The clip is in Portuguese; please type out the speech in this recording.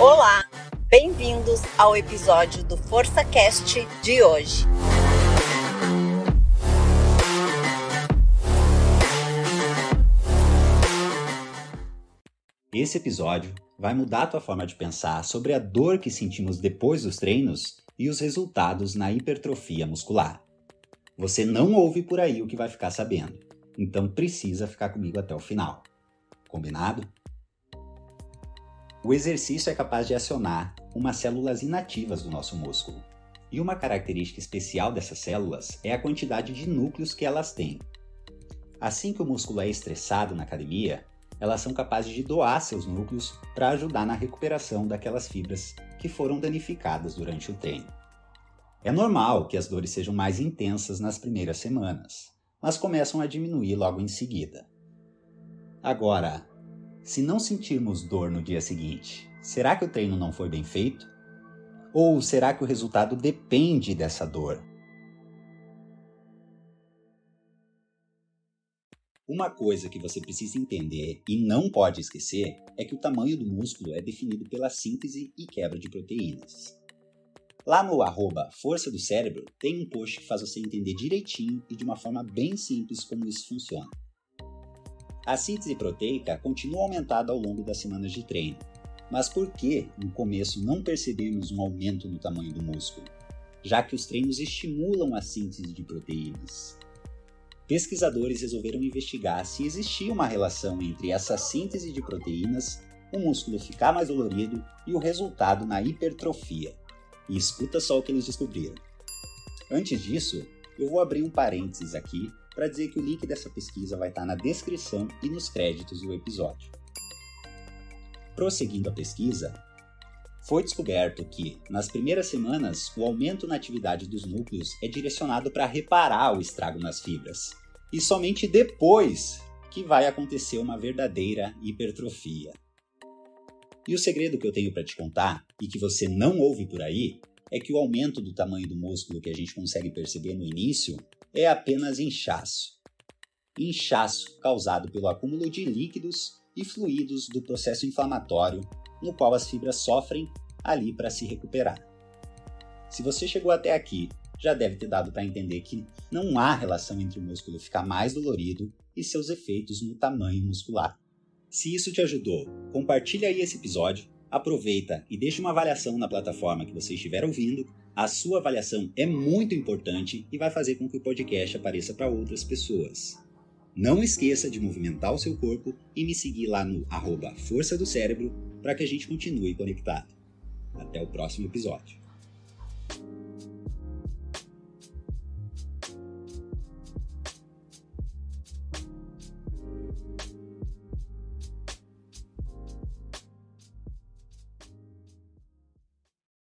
Olá, bem-vindos ao episódio do Força Cast de hoje. Esse episódio vai mudar a tua forma de pensar sobre a dor que sentimos depois dos treinos e os resultados na hipertrofia muscular. Você não ouve por aí o que vai ficar sabendo, então precisa ficar comigo até o final. Combinado? O exercício é capaz de acionar umas células inativas do nosso músculo. E uma característica especial dessas células é a quantidade de núcleos que elas têm. Assim que o músculo é estressado na academia, elas são capazes de doar seus núcleos para ajudar na recuperação daquelas fibras que foram danificadas durante o treino. É normal que as dores sejam mais intensas nas primeiras semanas, mas começam a diminuir logo em seguida. Agora, se não sentirmos dor no dia seguinte, será que o treino não foi bem feito? Ou será que o resultado depende dessa dor? Uma coisa que você precisa entender e não pode esquecer é que o tamanho do músculo é definido pela síntese e quebra de proteínas. Lá no arroba Força do Cérebro tem um post que faz você entender direitinho e de uma forma bem simples como isso funciona. A síntese proteica continua aumentada ao longo das semanas de treino. Mas por que, no começo, não percebemos um aumento no tamanho do músculo? Já que os treinos estimulam a síntese de proteínas. Pesquisadores resolveram investigar se existia uma relação entre essa síntese de proteínas, o músculo ficar mais dolorido e o resultado na hipertrofia. E escuta só o que eles descobriram. Antes disso, eu vou abrir um parênteses aqui para dizer que o link dessa pesquisa vai estar na descrição e nos créditos do episódio. Prosseguindo a pesquisa, foi descoberto que, nas primeiras semanas, o aumento na atividade dos núcleos é direcionado para reparar o estrago nas fibras, e somente depois que vai acontecer uma verdadeira hipertrofia. E o segredo que eu tenho para te contar, e que você não ouve por aí, é que o aumento do tamanho do músculo que a gente consegue perceber no início é apenas inchaço. Inchaço causado pelo acúmulo de líquidos e fluidos do processo inflamatório no qual as fibras sofrem ali para se recuperar. Se você chegou até aqui, já deve ter dado para entender que não há relação entre o músculo ficar mais dolorido e seus efeitos no tamanho muscular. Se isso te ajudou, compartilhe aí esse episódio, aproveita e deixe uma avaliação na plataforma que você estiver ouvindo a sua avaliação é muito importante e vai fazer com que o podcast apareça para outras pessoas. Não esqueça de movimentar o seu corpo e me seguir lá no arroba Força do Cérebro para que a gente continue conectado. Até o próximo episódio.